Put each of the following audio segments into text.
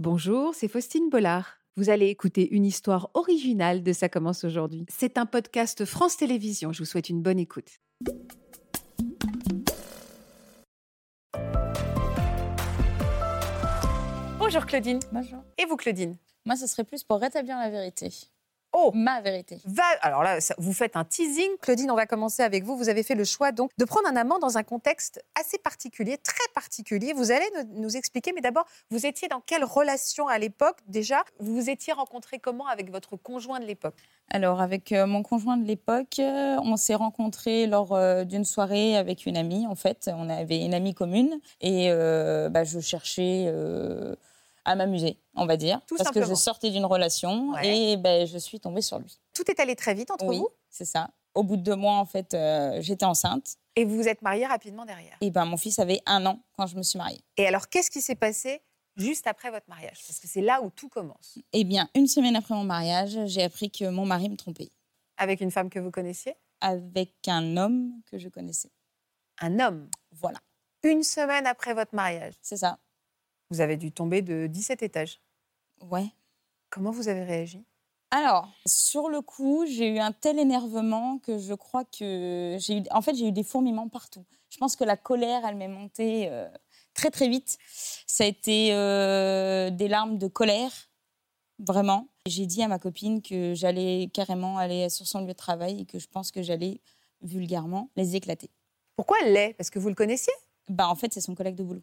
Bonjour, c'est Faustine Bollard. Vous allez écouter une histoire originale de Ça commence aujourd'hui. C'est un podcast France Télévisions. Je vous souhaite une bonne écoute. Bonjour Claudine. Bonjour. Et vous Claudine? Moi, ce serait plus pour rétablir la vérité. Oh Ma vérité. Va- Alors là, ça- vous faites un teasing. Claudine, on va commencer avec vous. Vous avez fait le choix donc de prendre un amant dans un contexte assez particulier, très particulier. Vous allez nous, nous expliquer, mais d'abord, vous étiez dans quelle relation à l'époque déjà? Vous vous étiez rencontré comment avec votre conjoint de l'époque? Alors, avec euh, mon conjoint de l'époque, euh, on s'est rencontrés lors euh, d'une soirée avec une amie. En fait, on avait une amie commune et bah, je cherchais à m'amuser, on va dire. Tout parce que je sortais d'une relation Ouais. et ben, je suis tombée sur lui. Tout est allé très vite entre oui, vous? c'est ça. Au bout de deux mois, en fait, euh, j'étais enceinte. et vous vous êtes mariés rapidement derrière? Et ben, mon fils avait un an quand je me suis mariée. Et alors, qu'est-ce qui s'est passé juste après votre mariage? Parce que c'est là où tout commence. Eh bien, une semaine après mon mariage, j'ai appris que mon mari me trompait Avec une femme que vous connaissiez? Avec un homme que je connaissais. Un homme? Voilà, Une semaine après votre mariage, c'est ça. Vous avez dû tomber de 17 étages. Ouais. Comment vous avez réagi? Alors, sur le coup, j'ai eu un tel énervement que je crois que j'ai eu. En fait, j'ai eu des fourmillements partout. Je pense que la colère, elle m'est montée euh, très très vite. Ça a été euh, des larmes de colère, vraiment. J'ai dit à ma copine que j'allais carrément aller sur son lieu de travail et que je pense que j'allais vulgairement les éclater. Pourquoi elle l'est? Parce que vous le connaissiez? Bah, en fait, c'est son collègue de boulot.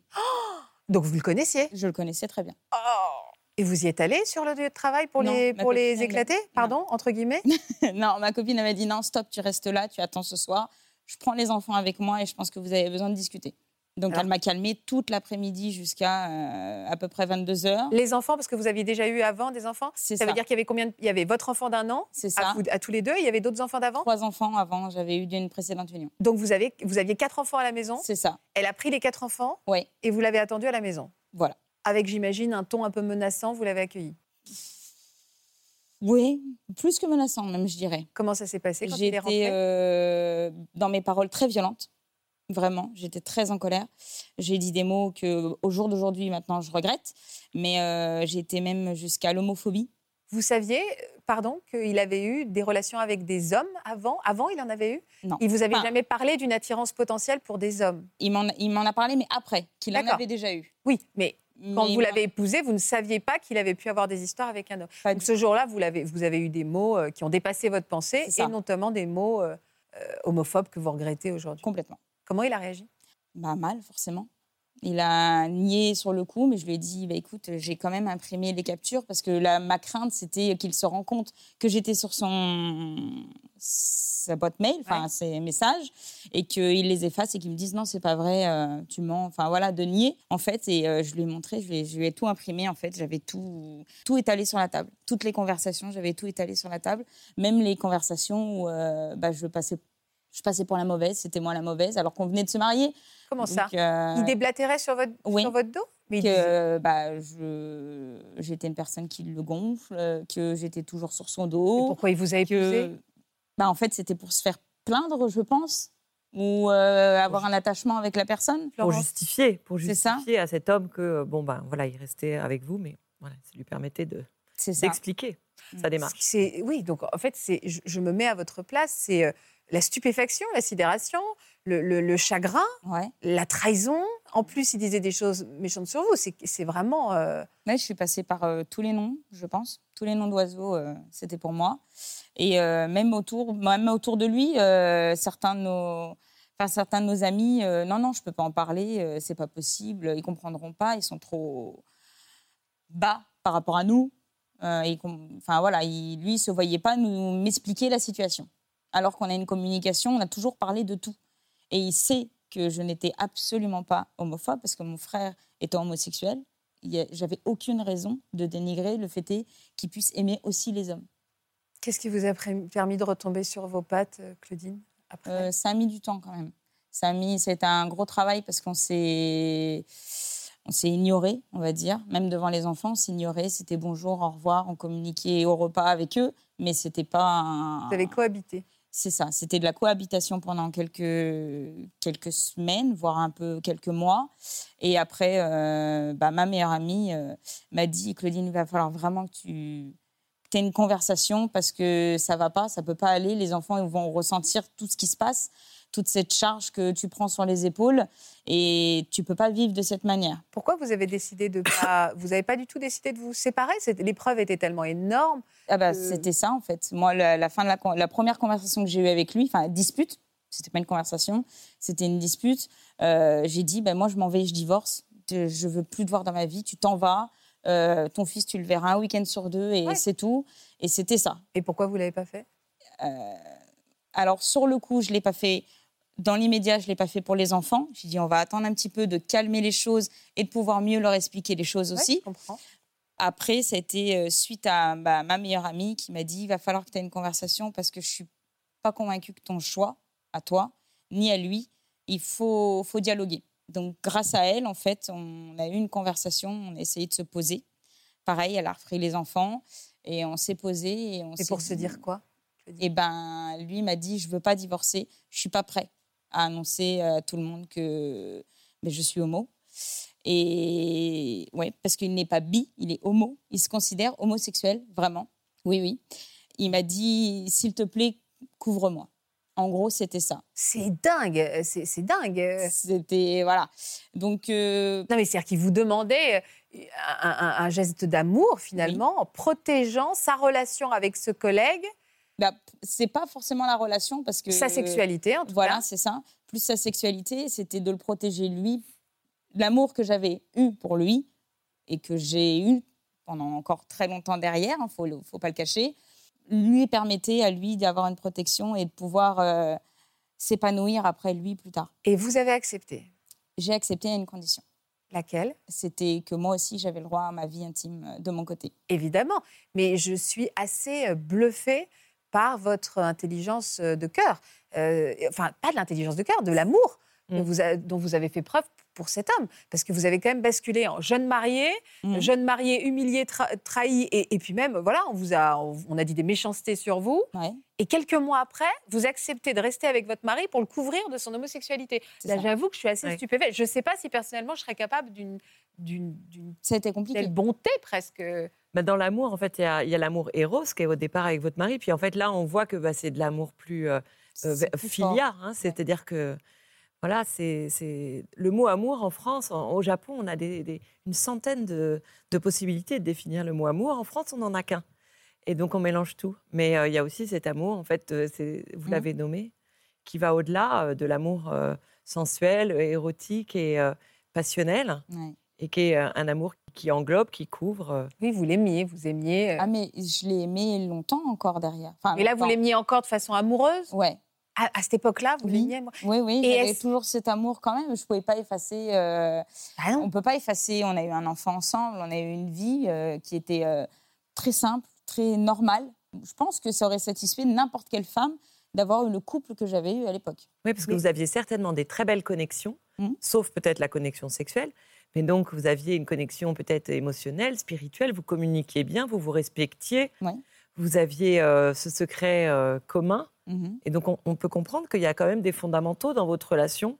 Donc vous le connaissiez? Je le connaissais très bien. Et vous y êtes allé sur le lieu de travail pour Non, les, pour les éclater? Pardon, entre guillemets? Non, ma copine m'a dit non, stop, tu restes là, tu attends ce soir. Je prends les enfants avec moi et je pense que vous avez besoin de discuter. Donc Alors- elle m'a calmée toute l'après-midi jusqu'à euh, à peu près 22 heures. Les enfants, parce que vous aviez déjà eu avant des enfants C'est Ça ça. veut dire qu'il y avait combien de- Il y avait votre enfant d'un an C'est à, ça. à tous les deux, il y avait d'autres enfants d'avant? Trois enfants avant, j'avais eu d'une précédente union. Donc vous, avez, vous aviez quatre enfants à la maison, C'est ça. elle a pris les quatre enfants? Oui, et vous l'avez attendu à la maison? voilà. Avec, j'imagine, un ton un peu menaçant, vous l'avez accueilli. Oui, plus que menaçant même, je dirais. Comment ça s'est passé quand J'étais rentré? euh, dans mes paroles très violentes. Vraiment, j'étais très en colère. J'ai dit des mots que, au jour d'aujourd'hui, maintenant, je regrette. Mais euh, j'ai été même jusqu'à l'homophobie. Vous saviez, pardon, qu'il avait eu des relations avec des hommes avant? Avant, il en avait eu? Non. Il vous avait Enfin- jamais parlé d'une attirance potentielle pour des hommes? Il m'en a parlé, mais après, qu'il en avait déjà eu. Oui, mais quand Mais vous l'avez épousé, vous ne saviez pas qu'il avait pu avoir des histoires avec un homme. pas Donc ce jour-là, vous, avez eu des mots euh, qui ont dépassé votre pensée et notamment des mots euh, euh, homophobes que vous regrettez aujourd'hui. Complètement. Comment il a réagi? Bah, mal, forcément. Il a nié sur le coup, mais je lui ai dit bah, écoute, j'ai quand même imprimé les captures parce que là, ma crainte, c'était qu'il se rend compte que j'étais sur son sa boîte mail, enfin Ouais. ses messages, et qu'il les efface et qu'il me dise non, c'est pas vrai, euh, tu mens. Enfin voilà, de nier, en fait. Et euh, je lui ai montré, je lui ai, je lui ai tout imprimé, en fait. J'avais tout, tout étalé sur la table. Toutes les conversations, j'avais tout étalé sur la table. Même les conversations où euh, bah, je passais. Je passais pour la mauvaise, c'était moi la mauvaise, alors qu'on venait de se marier. Comment ça? Donc, euh, Il déblatérait sur votre, oui. sur votre dos? Mais que bah, je- j'étais une personne qui le gonfle, euh, que j'étais toujours sur son dos. Pourquoi il vous a épousé? Que, bah, en fait, c'était pour se faire plaindre, je pense, ou euh, avoir un attachement avec la personne. pour justifier, pour justifier à cet homme que euh, bon ben voilà, il restait avec vous, mais voilà, ça lui permettait de C'est ça. d'expliquer Mm. sa démarche. C'est oui, donc en fait, c'est je, je me mets à votre place, c'est euh, la stupéfaction, la sidération, le, le- le chagrin, Ouais. la trahison. En plus, il disait des choses méchantes sur vous. C'est vraiment euh, Ouais, je suis passée par euh, tous les noms, je pense. Tous les noms d'oiseaux, euh, c'était pour moi. Et même, autour, même autour de lui, certains, de nos, enfin, certains de nos amis, non, non, je ne peux pas en parler, c'est pas possible, ils comprendront pas, ils sont trop bas par rapport à nous. Enfin, voilà, il, lui, il se voyait pas nous m'expliquer la situation. Alors qu'on a une communication, on a toujours parlé de tout. Et il sait que je n'étais absolument pas homophobe parce que mon frère étant homosexuel, j'avais aucune raison de dénigrer le fait qu'il puisse aimer aussi les hommes. Qu'est-ce qui vous a permis de retomber sur vos pattes, euh, Claudine après? Euh, ça a mis du temps quand même. Ça a mis, c'était un gros travail parce qu'on s'est, on s'est ignoré, on va dire. Même devant les enfants, on s'ignorait. C'était bonjour, au revoir, on communiquait au repas avec eux, mais c'était pas. un- Vous avez cohabité? C'est ça, c'était de la cohabitation pendant quelques, quelques semaines, voire un peu quelques mois. Et après, euh, bah, ma meilleure amie euh, m'a dit Claudine, il va falloir vraiment que tu aies une conversation parce que ça va pas, ça peut pas aller. Les enfants vont ressentir tout ce qui se passe, toute cette charge que tu prends sur les épaules et tu peux pas vivre de cette manière. Pourquoi vous avez décidé de pas. vous n'avez pas du tout décidé de vous séparer? L'épreuve était tellement énorme. Ah bah, Euh, C'était ça, en fait. Moi, la, la fin de la, première conversation que j'ai eue avec lui, enfin, dispute, c'était pas une conversation, c'était une dispute. Euh, j'ai dit, ben moi, je m'en vais, je divorce. Je veux plus te voir dans ma vie, tu t'en vas. Euh, ton fils, tu le verras un week-end sur deux et Ouais. c'est tout. Et c'était ça. Et pourquoi vous l'avez pas fait? Alors, sur le coup, je l'ai pas fait. Dans l'immédiat, je l'ai pas fait pour les enfants. J'ai dit, on va attendre un petit peu de calmer les choses et de pouvoir mieux leur expliquer les choses Ouais, aussi. je comprends. Après, ça a été euh, suite à bah, ma meilleure amie qui m'a dit il va falloir que tu aies une conversation parce que je suis pas convaincue que ton choix, à toi, ni à lui, il faut, faut dialoguer. Donc, grâce à elle, en fait, on a eu une conversation, on a essayé de se poser. Pareil, elle a repris les enfants et on s'est posé. Et, on Et pour se dire quoi Et ben, lui m'a dit je veux pas divorcer, je suis pas prêt à annoncer à tout le monde que mais je suis homo. Et ouais, parce qu'il n'est pas bi, il est homo. Il se considère homosexuel, vraiment. Oui, oui. Il m'a dit, s'il te plaît, couvre-moi. En gros, c'était ça. C'est dingue, c'est c'est dingue. C'était voilà. Donc euh, Non, mais c'est-à-dire qu'il vous demandait euh, un, un- un geste d'amour, finalement, en protégeant sa relation avec ce collègue, bah, c'est pas forcément la relation parce que sa sexualité, en tout Voilà, c'est ça. Plus sa sexualité, c'était de le protéger lui. L'amour que j'avais eu pour lui et que j'ai eu pendant encore très longtemps derrière, il faut, le- faut pas le cacher, lui permettait à lui d'avoir une protection et de pouvoir euh, s'épanouir après lui plus tard. Et vous avez accepté? J'ai accepté à une condition. Laquelle? C'était que moi aussi, j'avais le droit à ma vie intime euh, de mon côté. Évidemment. Mais je suis assez euh, bluffée par votre intelligence euh, de cœur. Euh, enfin, pas de l'intelligence de cœur, de l'amour Mm. dont, vous a- dont vous avez fait preuve pour cet homme. Parce que vous avez quand même basculé en jeune marié, Mm. jeune marié humilié, tra- trahi, et, et puis même, voilà, on vous a, on, on a dit des méchancetés sur vous. Ouais, Et quelques mois après, vous acceptez de rester avec votre mari pour le couvrir de son homosexualité. Là, j'avoue que je suis assez Ouais. stupéfaite. Je ne sais pas si personnellement je serais capable d'une été compliqué. telle bonté presque. Bah, dans l'amour, en fait, il y a, l'amour éros qui est au départ avec votre mari. Puis en fait, là, on voit que bah, c'est de l'amour plus euh, euh, hein. C'est-à-dire que, voilà, c'est le mot amour en France. en- au Japon, on a des, des- une centaine de, de possibilités de définir le mot amour. En France, on n'en a qu'un. Et donc, on mélange tout. Mais euh, il y a aussi cet amour, en fait, euh, vous Mhm. l'avez nommé, qui va au-delà de l'amour euh, sensuel, érotique et euh, passionnel. Ouais. Et qui est euh, un amour qui englobe, qui couvre. euh, Oui, vous l'aimiez, vous aimiez. euh. Ah, mais je l'ai aimé longtemps encore derrière. Enfin, Et là, vous l'aimiez encore de façon amoureuse? Ouais. à, à cette époque-là, vous Oui. l'aimiez moi? Oui, oui, Et j'avais est-ce- toujours cet amour quand même. Je ne pouvais pas effacer. euh, Ah non. on ne peut pas effacer. On a eu un enfant ensemble, on a eu une vie euh, qui était euh, très simple, très normale. Je pense que ça aurait satisfait n'importe quelle femme d'avoir eu le couple que j'avais eu à l'époque. Oui, parce que vous aviez certainement des très belles connexions, Mhm. sauf peut-être la connexion sexuelle. Mais donc, vous aviez une connexion peut-être émotionnelle, spirituelle, vous communiquiez bien, vous vous respectiez, Ouais. vous aviez euh, ce secret euh, commun. Mhm. Et donc, on, on peut comprendre qu'il y a quand même des fondamentaux dans votre relation.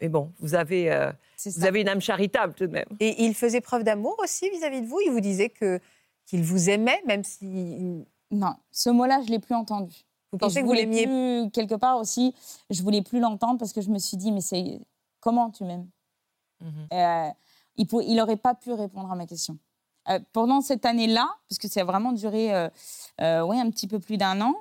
Mais bon, vous avez, euh, vous avez une âme charitable tout de même. Et il faisait preuve d'amour aussi vis-à-vis de vous? Il vous disait que qu'il vous aimait, même si Non, ce mot-là, je l'ai plus entendu. vous Et pensez que vous l'aimiez? plus, quelque part aussi, je voulais plus l'entendre parce que je me suis dit, mais c'est comment tu m'aimes? Euh, il n'aurait pas pu répondre à ma question. Euh, pendant cette année-là, parce que ça a vraiment duré euh, euh, ouais, un petit peu plus d'un an,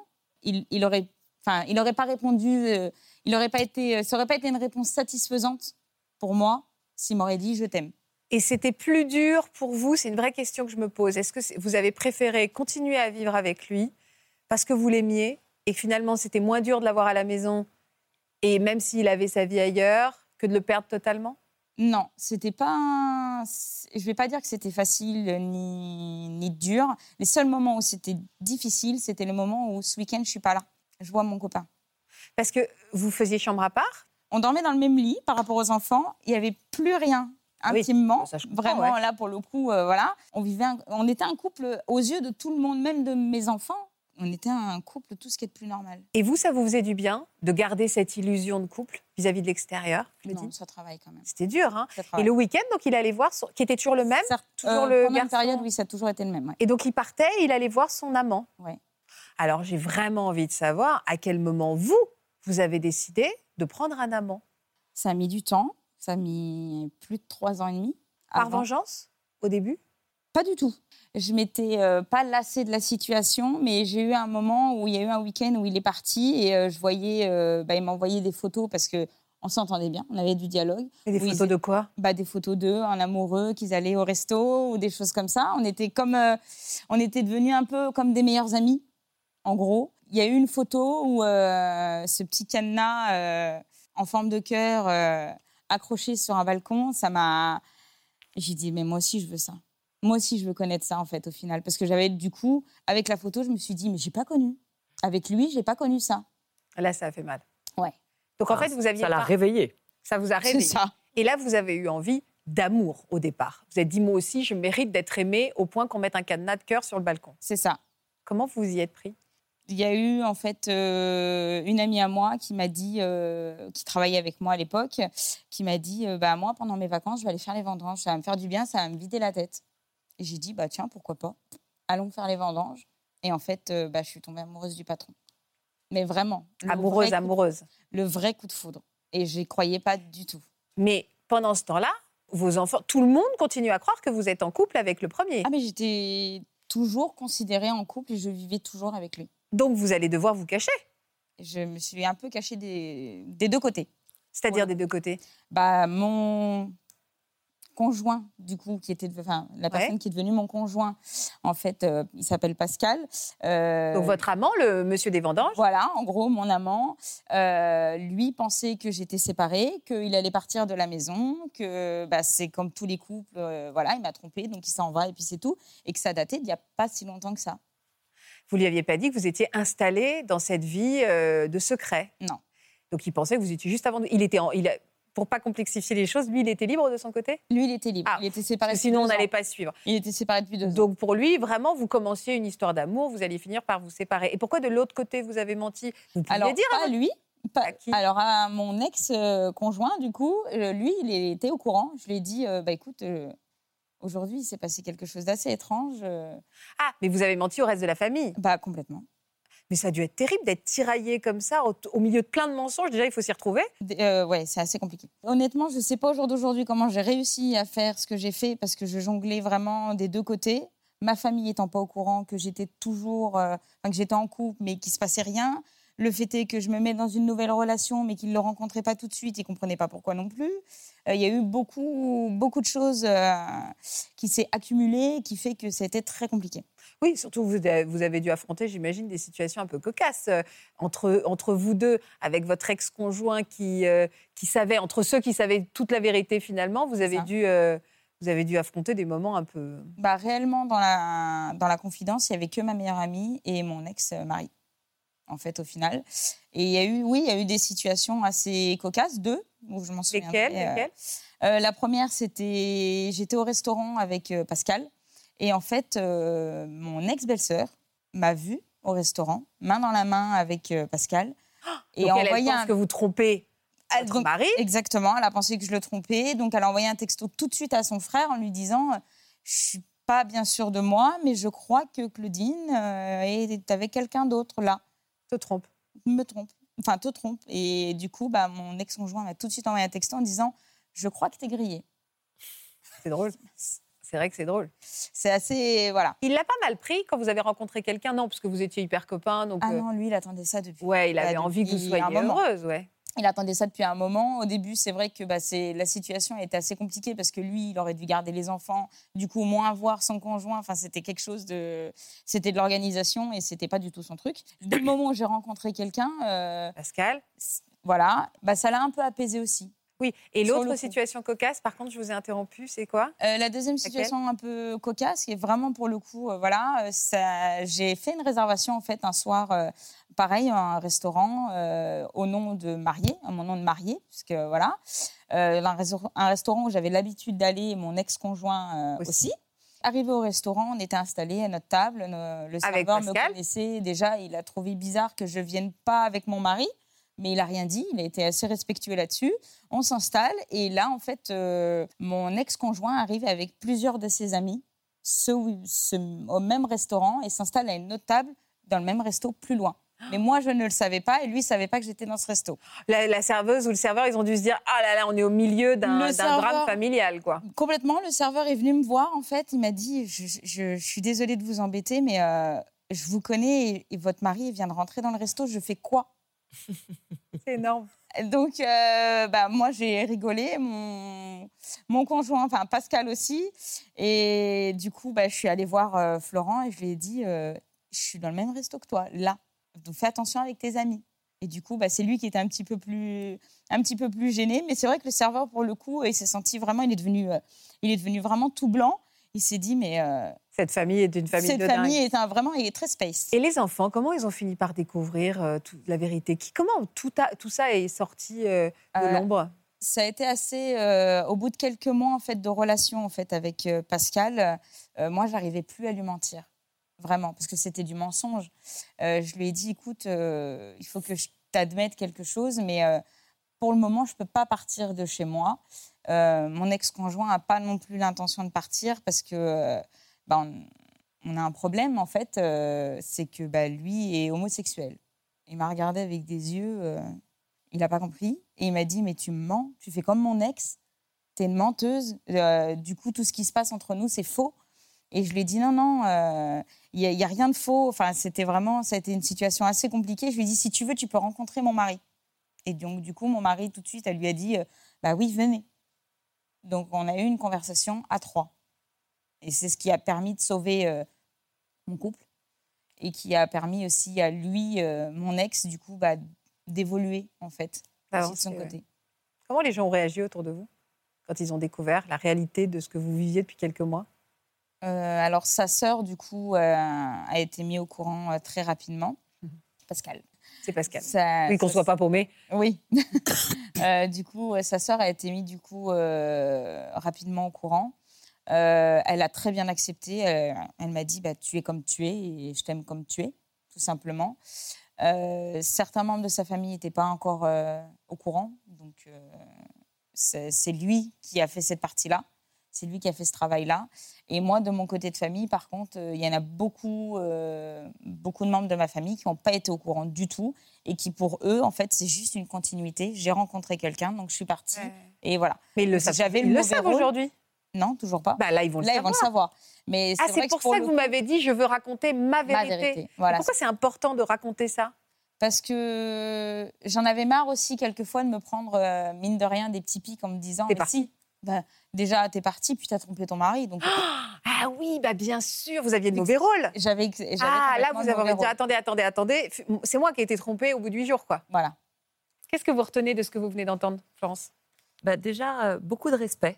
il, il aurait, enfin, il aurait pas répondu, euh, il aurait pas été, ça n'aurait pas été une réponse satisfaisante pour moi s'il m'aurait dit je t'aime. Et c'était plus dur pour vous? C'est une vraie question que je me pose. Est-ce que vous avez préféré continuer à vivre avec lui parce que vous l'aimiez et que finalement c'était moins dur de l'avoir à la maison et même s'il avait sa vie ailleurs que de le perdre totalement? Non, c'était pas. un- Je vais pas dire que c'était facile ni, ni dur. Les seuls moments où c'était difficile, c'était le moment où ce week-end je suis pas là. Je vois mon copain. Parce que vous faisiez chambre à part? On dormait dans le même lit par rapport aux enfants. Il y avait plus rien Ah oui, intimement. ça, Vraiment ouais. là pour le coup, euh, voilà. On vivait, un- on était un couple aux yeux de tout le monde, même de mes enfants. On était un couple tout ce qui est de plus normal. Et vous, ça vous faisait du bien de garder cette illusion de couple vis-à-vis de l'extérieur Non, ça travaille quand même. C'était dur, hein Ça Et le week-end, donc il allait voir, son... qui était toujours le même toujours euh, le pendant une période, oui, ça a toujours été le même. ouais. Et donc il partait, il allait voir son amant. Ouais. Alors j'ai vraiment envie de savoir à quel moment vous, vous avez décidé de prendre un amant. Ça a mis du temps. Ça a mis plus de trois ans et demi. Par avant. vengeance, au début? Pas du tout. Je m'étais euh, pas lassée de la situation, mais j'ai eu un moment où il y a eu un week-end où il est parti et euh, je voyais, euh, bah, il m'envoyait des photos parce que on s'entendait bien, on avait du dialogue. Et des photos de quoi? Bah, des photos d'eux, en amoureux, qu'ils allaient au resto ou des choses comme ça. On était comme, on était devenus un peu comme des meilleurs amis, en gros. Il y a eu une photo où ce petit cadenas en forme de cœur accroché sur un balcon, ça m'a. J'ai dit mais moi aussi je veux ça. Moi aussi je veux connaître ça en fait au final parce que j'avais du coup avec la photo je me suis dit mais j'ai pas connu. Avec lui j'ai pas connu ça. Là, ça a fait mal. Ouais. Donc en Ah, fait, vous aviez Ça l'a pas- réveillé. ça vous a C'est réveillé. ça. Et là, vous avez eu envie d'amour au départ. Vous êtes dit moi aussi, je mérite d'être aimé au point qu'on mette un cadenas de cœur sur le balcon. C'est ça. Comment vous y êtes pris? Il y a eu en fait euh, une amie à moi qui m'a dit, euh, qui travaillait avec moi à l'époque, qui m'a dit, euh, bah moi pendant mes vacances, je vais aller faire les vendanges, ça va me faire du bien, ça va me vider la tête. Et j'ai dit, bah tiens, pourquoi pas, allons faire les vendanges. Et en fait, euh, bah, je suis tombée amoureuse du patron. Mais vraiment. Amoureuse, vrai coup- amoureuse. Le vrai coup de foudre. Et j'y croyais pas du tout. Mais pendant ce temps-là, vos enfants, tout le monde continue à croire que vous êtes en couple avec le premier. Ah mais j'étais toujours considérée en couple et je vivais toujours avec lui. Donc vous allez devoir vous cacher, Je me suis un peu cachée des, des deux côtés. c'est-à-dire Ouais. des deux côtés. bah, mon conjoint, du coup, qui était, enfin, la Ouais. personne qui est devenue mon conjoint, en fait, euh, il s'appelle Pascal. Euh, Donc votre amant, le monsieur des vendanges, Voilà, en gros, mon amant, euh, lui pensait que j'étais séparée, qu'il allait partir de la maison, que bah, c'est comme tous les couples, voilà, il m'a trompée, donc il s'en va et puis c'est tout, et que ça datait d'il n'y a pas si longtemps que ça. vous lui aviez pas dit que vous étiez installé dans cette vie de secret? Non. Donc il pensait que vous étiez juste avant. de- Il était, en- il a- pour pas complexifier les choses, lui, il était libre de son côté? Lui, il était libre, Ah, il était séparé sinon, on n'allait pas suivre. Il était séparé depuis deux ans. Donc pour lui, vraiment, vous commenciez une histoire d'amour, vous alliez finir par vous séparer. Et pourquoi de l'autre côté vous avez menti? Vous pouviez Alors, dire pas avant- lui. pas- À qui? Alors, à mon ex-conjoint, du coup, euh, lui, il était au courant. Je lui ai dit, euh, bah écoute, euh, aujourd'hui, il s'est passé quelque chose d'assez étrange. euh, Ah, mais vous avez menti au reste de la famille? bah, complètement. Mais ça a dû être terrible d'être tiraillé comme ça au, milieu de plein de mensonges. Déjà, il faut s'y retrouver. Euh, ouais, c'est assez compliqué. Honnêtement, je ne sais pas au jour d'aujourd'hui comment j'ai réussi à faire ce que j'ai fait parce que je jonglais vraiment des deux côtés. Ma famille étant pas au courant que j'étais toujours, euh, que j'étais en couple, mais qu'il se passait rien. Le fait est que je me mets dans une nouvelle relation, mais qu'il ne le rencontrait pas tout de suite, il comprenait pas pourquoi non plus. Euh, Il y a eu beaucoup, beaucoup de choses euh, qui s'est accumulées, qui fait que c'était très compliqué. Oui, surtout vous, avez- vous avez dû affronter, j'imagine, des situations un peu cocasses euh, entre, entre vous deux, avec votre ex-conjoint qui, qui savait, entre ceux qui savaient toute la vérité finalement, vous avez, dû, vous avez dû affronter des moments un peu... Bah, réellement, dans la, dans la confidence, il n'y avait que ma meilleure amie et mon ex-mari, en fait, au final. Et il y a eu, oui, il y a eu des situations assez cocasses, deux, où je m'en souviens. Lesquels, lesquels Euh, La première, c'était, j'étais au restaurant avec euh, Pascal. Et en fait, euh, mon ex-belle-sœur m'a vue au restaurant, main dans la main avec euh, Pascal. Et Donc a elle, elle envoyé pense un... que vous trompez Elle- votre donc, mari? Exactement, elle a pensé que je le trompais, donc elle a envoyé un texto tout de suite à son frère en lui disant euh, Je suis pas bien sûre de moi, mais je crois que Claudine euh, est avec quelqu'un d'autre là. Te trompe. Me trompe. Enfin, te trompe. Et du coup, bah, mon ex-conjoint m'a tout de suite envoyé un texto en disant Je crois que t'es grillée. C'est drôle. C'est vrai que c'est drôle. C'est assez. Voilà. Il l'a pas mal pris quand vous avez rencontré quelqu'un, non, parce que vous étiez hyper copains. Donc, Ah euh, non, lui, il attendait ça depuis. ouais, il bah, avait envie que vous soyez heureuse, ouais. Il attendait ça depuis un moment. Au début, c'est vrai que bah, c'est la situation était assez compliquée parce que lui, il aurait dû garder les enfants, du coup, au moins voir son conjoint. Enfin, c'était quelque chose de, c'était de l'organisation et c'était pas du tout son truc. Dès le moment où j'ai rencontré quelqu'un, euh, Pascal? voilà, bah, ça l'a un peu apaisé aussi. Oui. Et l'autre situation cocasse, par contre, je vous ai interrompu, c'est quoi? Euh, la deuxième situation un peu cocasse, qui est vraiment pour le coup, euh, voilà, euh, j'ai fait une réservation en fait un soir, euh, pareil, à un restaurant au nom de marié, à mon nom de marié, puisque voilà, un, un restaurant où j'avais l'habitude d'aller, mon ex-conjoint Aussi. aussi. Arrivé au restaurant, on était installés à notre table. Le serveur me connaissait déjà. Il a trouvé bizarre que je vienne pas avec mon mari, mais il a rien dit. Il a été assez respectueux là-dessus. On s'installe et là, en fait, euh, mon ex-conjoint arrive avec plusieurs de ses amis ce, ce- au même restaurant et s'installe à une autre table dans le même resto plus loin. Mais moi, je ne le savais pas et lui, il savait pas que j'étais dans ce resto. La, la serveuse ou le serveur, ils ont dû se dire Ah là là, on est au milieu d'un drame familial, quoi. Complètement, le serveur est venu me voir, en fait. Il m'a dit Je, je- je suis désolée de vous embêter, mais euh, je vous connais et, et votre mari vient de rentrer dans le resto. Je fais quoi? C'est énorme. Donc, euh, bah, moi, j'ai rigolé, mon, mon conjoint, enfin Pascal aussi. Et du coup, bah, je suis allée voir euh, Florent et je lui ai dit euh, Je suis dans le même resto que toi, là. Donc, fais attention avec tes amis. Et du coup, bah, c'est lui qui était un petit peu plus, un petit peu plus gêné. Mais c'est vrai que le serveur, pour le coup, il s'est senti vraiment, il est devenu, il est devenu vraiment tout blanc. Il s'est dit, mais Cette famille est une famille cette de famille dingue. est un, vraiment, il est très space. Et les enfants, comment ils ont fini par découvrir euh, toute la vérité? Qui, Comment tout, a- tout ça est sorti euh, de Euh, l'ombre? ça a été assez euh, au bout de quelques mois en fait de relation en fait avec euh, Pascal euh, moi j'arrivais plus à lui mentir. Vraiment parce que c'était du mensonge. Euh, je lui ai dit écoute euh, il faut que je t'admette quelque chose mais euh, pour le moment je peux pas partir de chez moi. Euh, mon ex-conjoint a pas non plus l'intention de partir parce que euh, bah, on, a un problème en fait euh, c'est que bah, lui est homosexuel il m'a regardé avec des yeux euh, il n'a pas compris. Et il m'a dit, mais tu me mens, tu fais comme mon ex, tu es une menteuse. Euh, du coup, tout ce qui se passe entre nous, c'est faux. Et je lui ai dit, non, non, il n'y a, rien de faux. Enfin, c'était vraiment, ça une situation assez compliquée. Je lui ai dit, si tu veux, tu peux rencontrer mon mari. Et donc, du coup, mon mari, tout de suite, elle lui a dit, bah oui, venez. Donc, on a eu une conversation à trois. Et c'est ce qui a permis de sauver euh, mon couple et qui a permis aussi à lui, euh, mon ex, du coup, bah, d'évoluer, en fait, aussi de son côté. Comment les gens ont réagi autour de vous quand ils ont découvert la réalité de ce que vous viviez depuis quelques mois? Euh, alors, sa sœur, du coup, euh, a été mise au courant euh, très rapidement. Mhm. Pascal. C'est Pascal. Ça- Oui, qu'on soit pas paumé. Oui. Euh, du coup, euh, sa sœur a été mise du coup euh, rapidement au courant. Euh, elle a très bien accepté. Elle, elle m'a dit bah, Tu es comme tu es et je t'aime comme tu es, tout simplement. Euh, certains membres de sa famille n'étaient pas encore euh, au courant. Donc, euh, c'est lui qui a fait cette partie-là. C'est lui qui a fait ce travail-là. Et moi, de mon côté de famille, par contre, euh, il y en a beaucoup, euh, beaucoup de membres de ma famille qui n'ont pas été au courant du tout et qui, pour eux, en fait, c'est juste une continuité. J'ai rencontré quelqu'un, donc je suis partie. Et voilà. Mais ils le savent, ils le savent aujourd'hui. Non, toujours pas. Bah, là, ils vont le Là, ils savoir. vont le savoir. Mais Ah, c'est pour que pour ça le que vous m'avez dit je veux raconter ma ma vérité. Voilà. Pourquoi c'est important de raconter ça? Parce que j'en avais marre aussi, quelquefois, de me prendre, euh, mine de rien, des petits pics en me disant T'es mais partie. si, bah, déjà, t'es parti, puis t'as trompé ton mari. Donc, Ah oui, bah bien sûr, vous aviez le mauvais rôle. j'avais. Ah là, vous le avez de rôle. attendez, attendez, attendez. C'est moi qui ai été trompée au bout de huit jours, quoi. Voilà. Qu'est-ce que vous retenez de ce que vous venez d'entendre, Florence? Bah, déjà, euh, beaucoup de respect,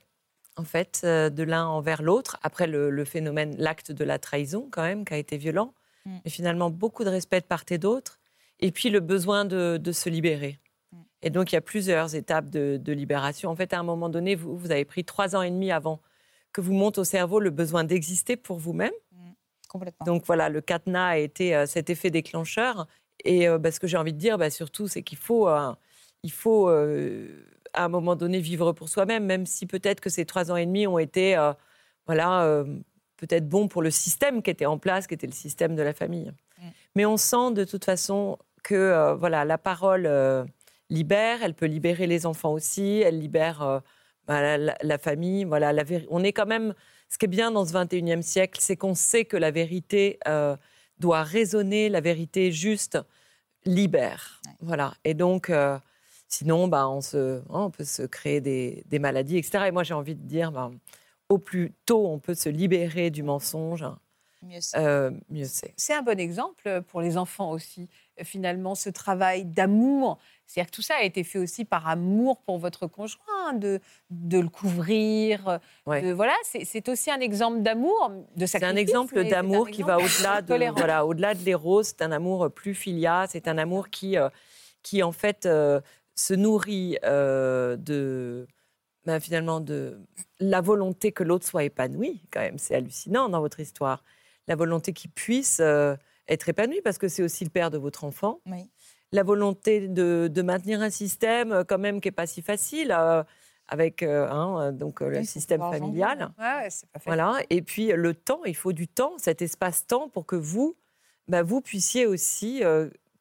en fait, euh, de l'un envers l'autre. Après, le, le phénomène, l'acte de la trahison, quand même, qui a été violent. Mm. Mais finalement, beaucoup de respect de part et d'autre. Et puis, le besoin de, de se libérer. Mm. Et donc, il y a plusieurs étapes de, de libération. En fait, à un moment donné, vous, vous avez pris trois ans et demi avant que vous monte au cerveau le besoin d'exister pour vous-même. Complètement. Donc voilà, le cadenas a été euh, cet effet déclencheur. Et euh, bah, ce que j'ai envie de dire, bah, surtout, c'est qu'il faut, euh, il faut à un moment donné vivre pour soi-même, même si peut-être que ces trois ans et demi ont été, euh, voilà, euh, peut-être bons pour le système qui était en place, qui était le système de la famille. Mm. Mais on sent de toute façon que euh, voilà, la parole libère, elle peut libérer les enfants aussi, elle libère bah, la, famille. Voilà, la on est quand même. Ce qui est bien dans ce 21e siècle, c'est qu'on sait que la vérité doit résonner, la vérité juste libère. Ouais. Voilà. Et donc, euh, sinon, bah, on, se, on peut se créer des, des maladies, etc. Et moi, j'ai envie de dire, bah, au plus tôt on peut se libérer du mensonge, Mieux c'est. euh, mieux c'est. C'est un bon exemple pour les enfants aussi, euh, finalement, ce travail d'amour. C'est-à-dire que tout ça a été fait aussi par amour pour votre conjoint, de, de le couvrir. Ouais. de- voilà, c'est c'est aussi un exemple d'amour, de C'est un exemple un d'amour qui va au-delà de voilà, au-delà de l'éros. C'est un amour plus filial. C'est un amour qui, euh, qui en fait, euh, se nourrit euh, de ben, finalement de la volonté que l'autre soit épanoui, quand même, c'est hallucinant dans votre histoire. La volonté qu'il puisse euh, être épanoui, parce que c'est aussi le père de votre enfant. Oui. La volonté de, de maintenir un système euh, quand même qui n'est pas si facile, euh, avec hein, donc, le système familial. Ouais, pas. Voilà. Et puis le temps, il faut du temps, cet espace-temps pour que vous, bah, vous puissiez aussi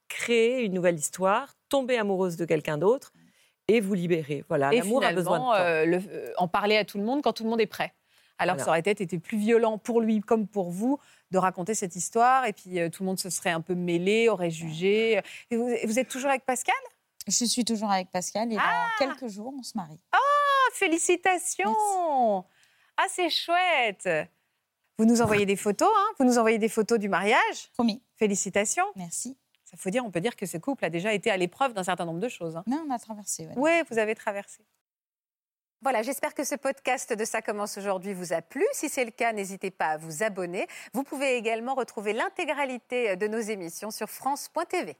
créer une nouvelle histoire, tomber amoureuse de quelqu'un d'autre et vous libérer. Voilà, Et l'amour a besoin de temps. euh, le- euh, en parler à tout le monde quand tout le monde est prêt. Alors que ça aurait peut-être été plus violent pour lui comme pour vous de raconter cette histoire et puis euh, tout le monde se serait un peu mêlé, aurait jugé. Et vous, vous êtes toujours avec Pascal? Je suis toujours avec Pascal et Ah dans quelques jours, on se marie. Ah, félicitations Ah, c'est chouette Vous nous envoyez des photos, hein? Vous nous envoyez des photos du mariage? Promis. Félicitations Merci. Ça faut dire, on peut dire que ce couple a déjà été à l'épreuve d'un certain nombre de choses. hein. Mais on a traversé. ouais. Oui, vous avez traversé. Voilà, j'espère que ce podcast de Ça commence aujourd'hui vous a plu. Si c'est le cas, n'hésitez pas à vous abonner. Vous pouvez également retrouver l'intégralité de nos émissions sur France.tv.